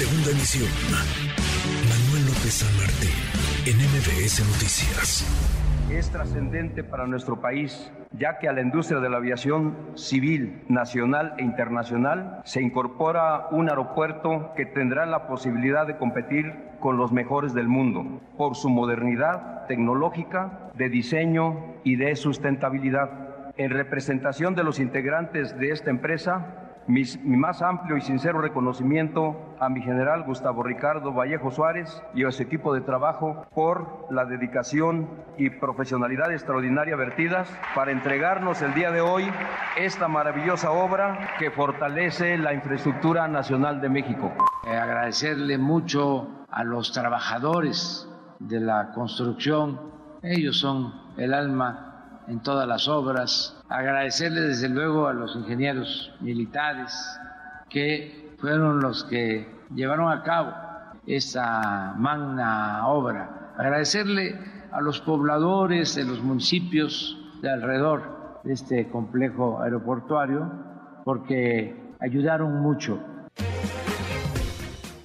Segunda emisión. Manuel López San Martín, en MBS Noticias. Es trascendente para nuestro país, ya que a la industria de la aviación civil, nacional e internacional se incorpora un aeropuerto que tendrá la posibilidad de competir con los mejores del mundo por su modernidad tecnológica, de diseño y de sustentabilidad. En representación de los integrantes de esta empresa, mi, más amplio y sincero reconocimiento a mi general Gustavo Ricardo Vallejo Suárez y a su equipo de trabajo por la dedicación y profesionalidad extraordinaria vertidas para entregarnos el día de hoy esta maravillosa obra que fortalece la infraestructura nacional de México. Eh, agradecerle mucho a los trabajadores de la construcción, ellos son el alma en todas las obras. Agradecerle desde luego a los ingenieros militares que fueron los que llevaron a cabo esta magna obra. Agradecerle a los pobladores de los municipios de alrededor de este complejo aeroportuario porque ayudaron mucho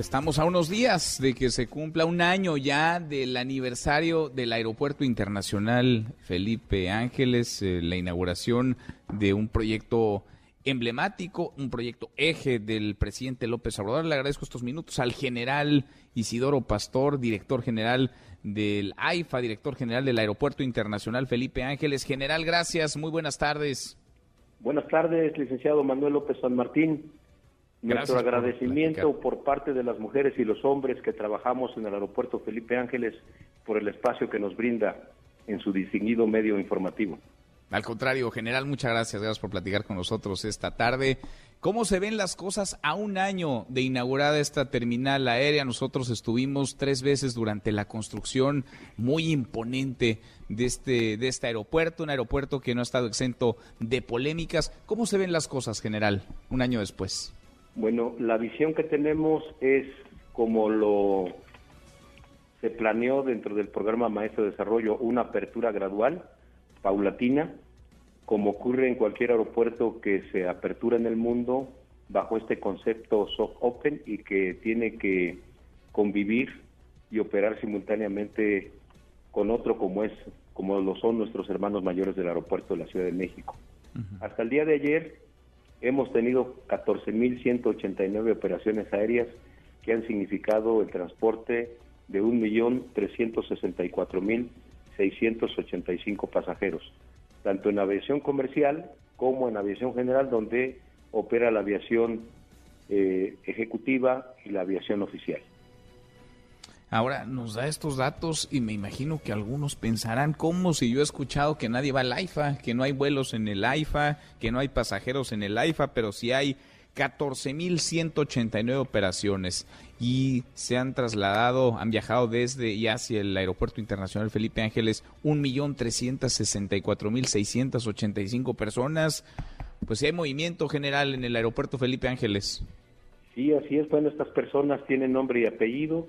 Estamos a unos días de que se cumpla un año ya del aniversario del Aeropuerto Internacional Felipe Ángeles, eh, la inauguración de un proyecto emblemático, un proyecto eje del presidente López Obrador. Le agradezco estos minutos al general Isidoro Pastor, director general del AIFA, director general del Aeropuerto Internacional Felipe Ángeles. General, gracias, muy buenas tardes. Buenas tardes, licenciado Manuel López San Martín. Nuestro agradecimiento por, parte de las mujeres y los hombres que trabajamos en el aeropuerto Felipe Ángeles por el espacio que nos brinda en su distinguido medio informativo. Al contrario, general, muchas gracias, gracias por platicar con nosotros esta tarde. ¿Cómo se ven las cosas a un año de inaugurada esta terminal aérea? Nosotros estuvimos tres veces durante la construcción muy imponente de este, de este aeropuerto, un aeropuerto que no ha estado exento de polémicas. ¿Cómo se ven las cosas, general, un año después? Bueno, la visión que tenemos es como lo se planeó dentro del programa Maestro de Desarrollo, una apertura gradual, paulatina, como ocurre en cualquier aeropuerto que se apertura en el mundo bajo este concepto soft open y que tiene que convivir y operar simultáneamente con otro como es como lo son nuestros hermanos mayores del aeropuerto de la Ciudad de México. Hasta el día de ayer Hemos tenido 14.189 operaciones aéreas que han significado el transporte de 1.364.685 pasajeros, tanto en aviación comercial como en aviación general, donde opera la aviación eh, ejecutiva y la aviación oficial. Ahora nos da estos datos y me imagino que algunos pensarán como si yo he escuchado que nadie va al AIFA, que no hay vuelos en el AIFA, que no hay pasajeros en el AIFA, pero sí hay 14.189 operaciones y se han trasladado, han viajado desde y hacia el Aeropuerto Internacional Felipe Ángeles 1.364.685 personas. Pues hay movimiento general en el Aeropuerto Felipe Ángeles. Sí, así es. Bueno, estas personas tienen nombre y apellido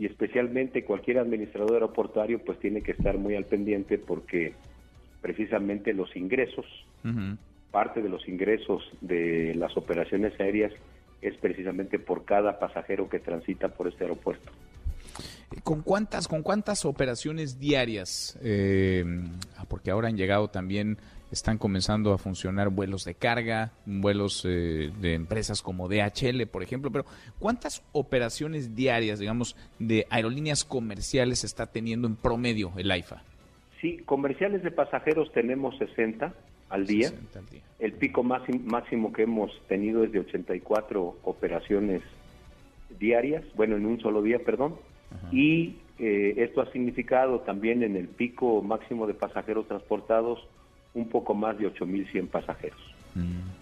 y especialmente cualquier administrador aeroportuario pues tiene que estar muy al pendiente porque precisamente los ingresos, parte de los ingresos de las operaciones aéreas es precisamente por cada pasajero que transita por este aeropuerto. ¿Con cuántas, con cuántas operaciones diarias? Eh, porque ahora han llegado también están comenzando a funcionar vuelos de carga, vuelos eh, de empresas como DHL, por ejemplo, pero ¿cuántas operaciones diarias, digamos, de aerolíneas comerciales está teniendo en promedio el AIFA? Sí, comerciales de pasajeros tenemos 60 al día. El pico máximo que hemos tenido es de 84 operaciones diarias, bueno, en un solo día, perdón. Y eh, esto ha significado también en el pico máximo de pasajeros transportados un poco más de 8.100 pasajeros. Mm.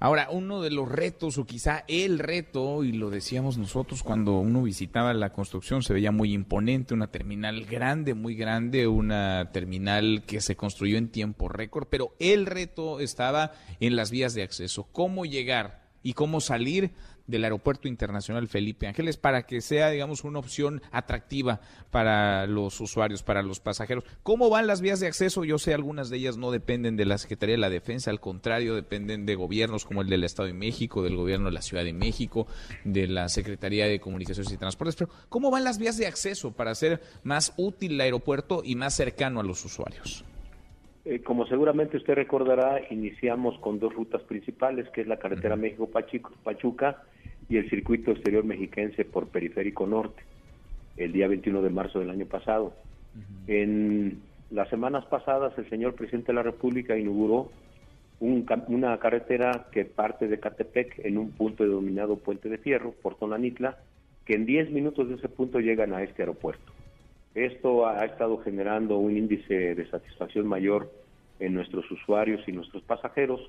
Ahora, uno de los retos, o quizá el reto, y lo decíamos nosotros cuando uno visitaba la construcción, se veía muy imponente, una terminal grande, muy grande, una terminal que se construyó en tiempo récord, pero el reto estaba en las vías de acceso. ¿Cómo llegar y cómo salir del Aeropuerto Internacional Felipe Ángeles para que sea, digamos, una opción atractiva para los usuarios, para los pasajeros. ¿Cómo van las vías de acceso? Yo sé, algunas de ellas no dependen de la Secretaría de la Defensa, al contrario, dependen de gobiernos como el del Estado de México, del gobierno de la Ciudad de México, de la Secretaría de Comunicaciones y Transportes. Pero, ¿cómo van las vías de acceso para hacer más útil el aeropuerto y más cercano a los usuarios? Eh, como seguramente usted recordará, iniciamos con dos rutas principales, que es la carretera México-Pachuca y el circuito exterior mexiquense por Periférico Norte, el día 21 de marzo del año pasado. En las semanas pasadas, el señor presidente de la República inauguró una carretera que parte de Catepec en un punto denominado Puente de Fierro, por Tonanitla, que en 10 minutos de ese punto llegan a este aeropuerto. Esto ha estado generando un índice de satisfacción mayor en nuestros usuarios y nuestros pasajeros.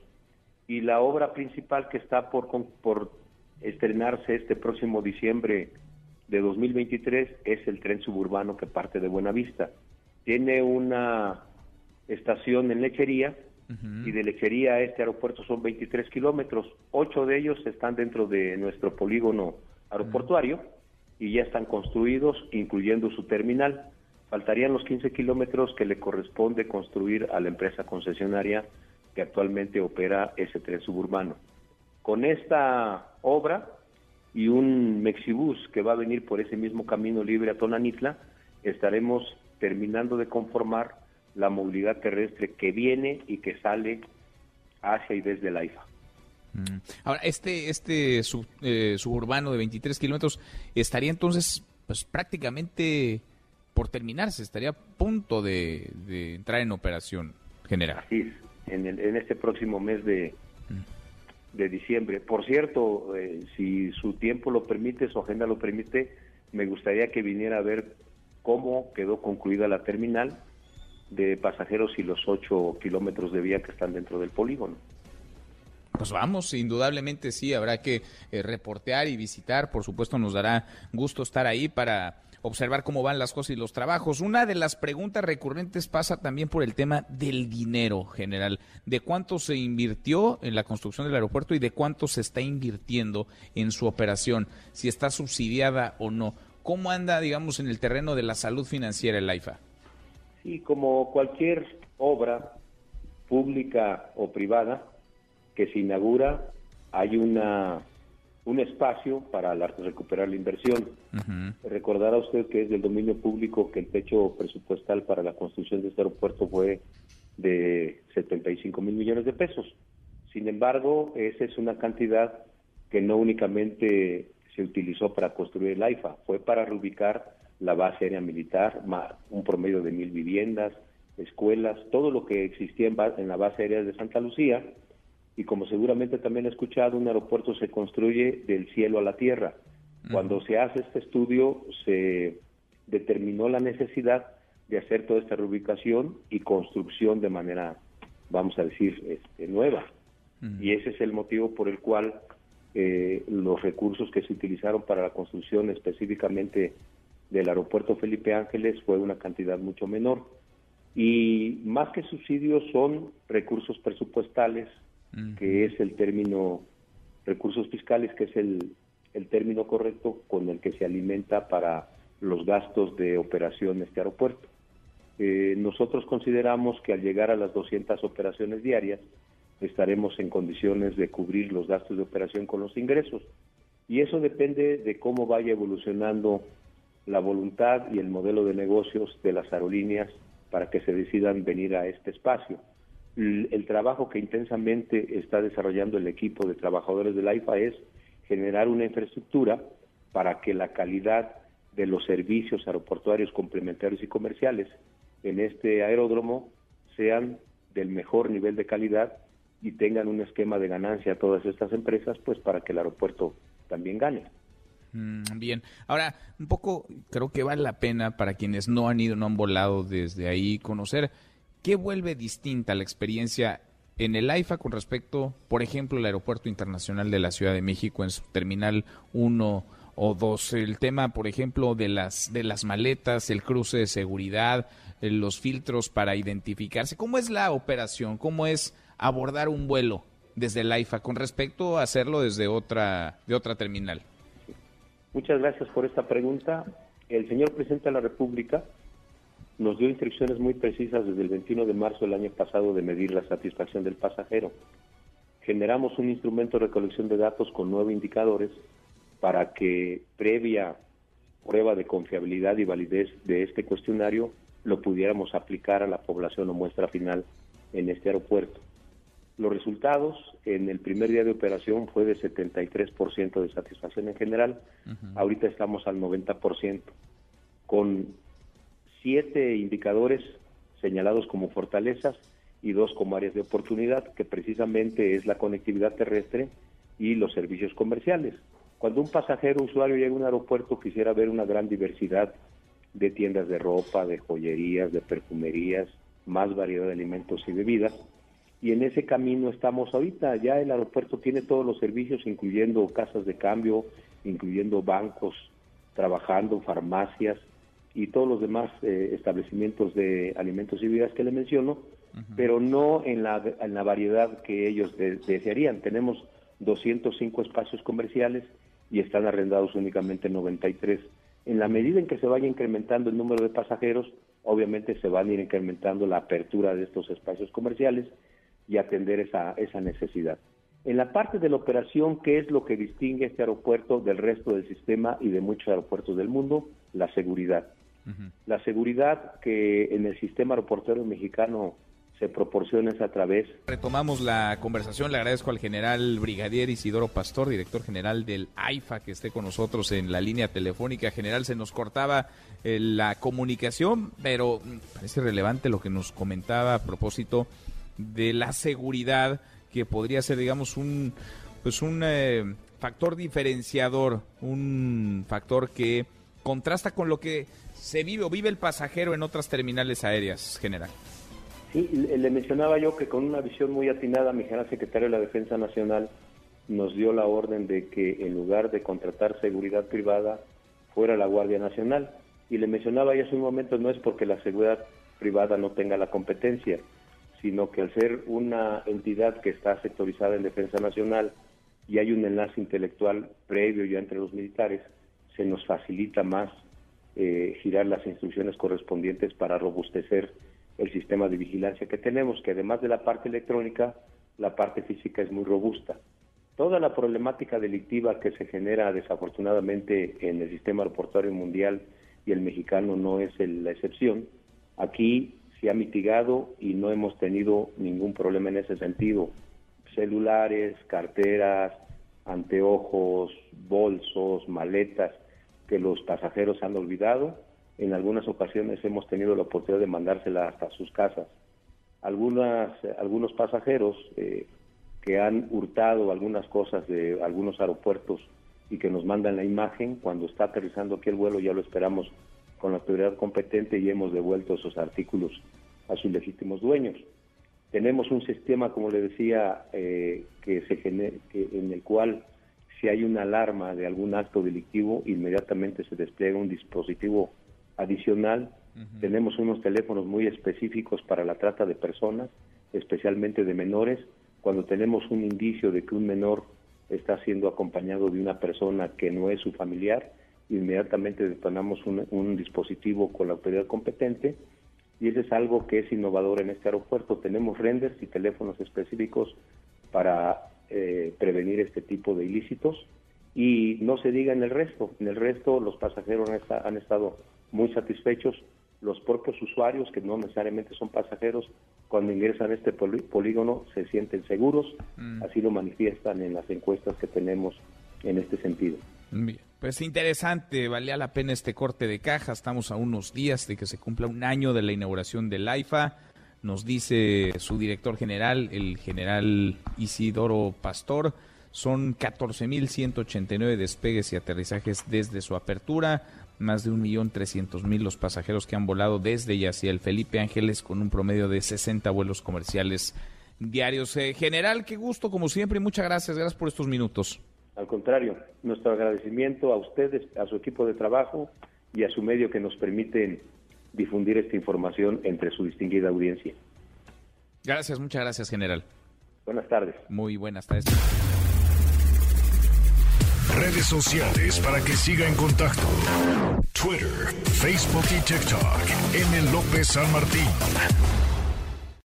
Y la obra principal que está por, por estrenarse este próximo diciembre de 2023 es el tren suburbano que parte de Buenavista. Tiene una estación en Lechería y de Lechería a este aeropuerto son 23 kilómetros. Ocho de ellos están dentro de nuestro polígono aeroportuario y ya están construidos, incluyendo su terminal. Faltarían los 15 kilómetros que le corresponde construir a la empresa concesionaria que actualmente opera ese tren suburbano. Con esta obra y un Mexibus que va a venir por ese mismo camino libre a Tonanitla, estaremos terminando de conformar la movilidad terrestre que viene y que sale hacia y desde la IFA. Mm. Ahora, este, este eh, suburbano de 23 kilómetros estaría entonces pues prácticamente por terminarse, estaría a punto de, entrar en operación general. Sí, en, en este próximo mes de, mm. de diciembre. Por cierto, eh, si su tiempo lo permite, su agenda lo permite, me gustaría que viniera a ver cómo quedó concluida la terminal de pasajeros y los 8 kilómetros de vía que están dentro del polígono. Pues vamos, indudablemente sí, habrá que eh, reportear y visitar, por supuesto nos dará gusto estar ahí para observar cómo van las cosas y los trabajos. Una de las preguntas recurrentes pasa también por el tema del dinero general, de cuánto se invirtió en la construcción del aeropuerto y de cuánto se está invirtiendo en su operación, si está subsidiada o no. ¿Cómo anda, digamos, en el terreno de la salud financiera el AIFA? Sí, como cualquier obra pública o privada, que se inaugura, hay una un espacio para recuperar la inversión. Recordará usted que es del dominio público que el techo presupuestal para la construcción de este aeropuerto fue de 75 mil millones de pesos. Sin embargo, esa es una cantidad que no únicamente se utilizó para construir el AIFA, fue para reubicar la base aérea militar, un promedio de mil viviendas, escuelas, todo lo que existía en la base aérea de Santa Lucía, y como seguramente también he escuchado, un aeropuerto se construye del cielo a la tierra. Cuando se hace este estudio, se determinó la necesidad de hacer toda esta reubicación y construcción de manera, vamos a decir, este, nueva. Y ese es el motivo por el cual eh, los recursos que se utilizaron para la construcción específicamente del aeropuerto Felipe Ángeles fue una cantidad mucho menor. Y más que subsidios son recursos presupuestales que es el término recursos fiscales, que es el, el término correcto con el que se alimenta para los gastos de operación este aeropuerto. Eh, nosotros consideramos que al llegar a las 200 operaciones diarias estaremos en condiciones de cubrir los gastos de operación con los ingresos. Y eso depende de cómo vaya evolucionando la voluntad y el modelo de negocios de las aerolíneas para que se decidan venir a este espacio el trabajo que intensamente está desarrollando el equipo de trabajadores del AIFA es generar una infraestructura para que la calidad de los servicios aeroportuarios complementarios y comerciales en este aeródromo sean del mejor nivel de calidad y tengan un esquema de ganancia a todas estas empresas, pues para que el aeropuerto también gane. Mm, bien, ahora un poco creo que vale la pena para quienes no han ido, no han volado desde ahí, conocer ¿Qué vuelve distinta la experiencia en el AIFA con respecto, por ejemplo, al Aeropuerto Internacional de la Ciudad de México en su terminal 1 o 2? El tema, por ejemplo, de las, de las maletas, el cruce de seguridad, eh, los filtros para identificarse. ¿Cómo es la operación? ¿Cómo es abordar un vuelo desde el AIFA con respecto a hacerlo desde otra, de otra terminal? Muchas gracias por esta pregunta. El señor presidente de la República nos dio instrucciones muy precisas desde el 21 de marzo del año pasado de medir la satisfacción del pasajero. Generamos un instrumento de recolección de datos con nueve indicadores para que previa prueba de confiabilidad y validez de este cuestionario lo pudiéramos aplicar a la población o muestra final en este aeropuerto. Los resultados en el primer día de operación fue de 73% de satisfacción en general, ahorita estamos al 90%, con siete indicadores señalados como fortalezas y dos como áreas de oportunidad, que precisamente es la conectividad terrestre y los servicios comerciales. Cuando un pasajero usuario llega a un aeropuerto quisiera ver una gran diversidad de tiendas de ropa, de joyerías, de perfumerías, más variedad de alimentos y bebidas. Y en ese camino estamos ahorita. Ya el aeropuerto tiene todos los servicios, incluyendo casas de cambio, incluyendo bancos trabajando, farmacias y todos los demás eh, establecimientos de alimentos y bebidas que le menciono, pero no en la, en la variedad que ellos desearían. Tenemos 205 espacios comerciales y están arrendados únicamente 93. En la medida en que se vaya incrementando el número de pasajeros, obviamente se van a ir incrementando la apertura de estos espacios comerciales y atender esa, esa necesidad. En la parte de la operación, ¿qué es lo que distingue este aeropuerto del resto del sistema y de muchos aeropuertos del mundo? La seguridad. La seguridad que en el sistema aeroportuario mexicano se proporciona a través. Retomamos la conversación, le agradezco al general brigadier Isidoro Pastor, director general del AIFA, que esté con nosotros en la línea telefónica. General, se nos cortaba eh, la comunicación, pero mm, parece relevante lo que nos comentaba a propósito de la seguridad, que podría ser, digamos, un, pues un eh, factor diferenciador, un factor que contrasta con lo que se vive o vive el pasajero en otras terminales aéreas, general. Sí, le mencionaba yo que con una visión muy atinada, mi general secretario de la Defensa Nacional nos dio la orden de que en lugar de contratar seguridad privada, fuera la Guardia Nacional. Y le mencionaba ya hace un momento, no es porque la seguridad privada no tenga la competencia, sino que al ser una entidad que está sectorizada en defensa nacional y hay un enlace intelectual previo ya entre los militares, se nos facilita más eh, girar las instrucciones correspondientes para robustecer el sistema de vigilancia que tenemos, que además de la parte electrónica, la parte física es muy robusta. Toda la problemática delictiva que se genera desafortunadamente en el sistema aeroportuario mundial y el mexicano no es la excepción. Aquí se ha mitigado y no hemos tenido ningún problema en ese sentido. Celulares, carteras, anteojos, bolsos, maletas que los pasajeros han olvidado. En algunas ocasiones hemos tenido la oportunidad de mandársela hasta sus casas. Algunas, algunos pasajeros eh, que han hurtado algunas cosas de algunos aeropuertos y que nos mandan la imagen, cuando está aterrizando aquí el vuelo ya lo esperamos con la autoridad competente y hemos devuelto esos artículos a sus legítimos dueños. Tenemos un sistema, como le decía, eh, que se que en el cual si hay una alarma de algún acto delictivo, inmediatamente se despliega un dispositivo adicional. Tenemos unos teléfonos muy específicos para la trata de personas, especialmente de menores. Cuando tenemos un indicio de que un menor está siendo acompañado de una persona que no es su familiar, inmediatamente detonamos un, dispositivo con la autoridad competente y eso es algo que es innovador en este aeropuerto. Tenemos renders y teléfonos específicos para eh, prevenir este tipo de ilícitos y no se diga en el resto. En el resto los pasajeros han, estado muy satisfechos. Los propios usuarios, que no necesariamente son pasajeros, cuando ingresan a este polígono se sienten seguros. Mm. Así lo manifiestan en las encuestas que tenemos en este sentido. Pues interesante, valía la pena este corte de caja. Estamos a unos días de que se cumpla un año de la inauguración del AIFA. Nos dice su director general, el general Isidoro Pastor, son 14.189 despegues y aterrizajes desde su apertura, más de 1.300.000 los pasajeros que han volado desde y hacia el Felipe Ángeles con un promedio de 60 vuelos comerciales diarios. Eh, general, qué gusto como siempre y muchas gracias, gracias por estos minutos. Al contrario, nuestro agradecimiento a ustedes, a su equipo de trabajo y a su medio que nos permiten difundir esta información entre su distinguida audiencia. Gracias, muchas gracias, general. Buenas tardes. Muy buenas tardes. Redes sociales para que siga en contacto: Twitter, Facebook y TikTok. M. López San Martín.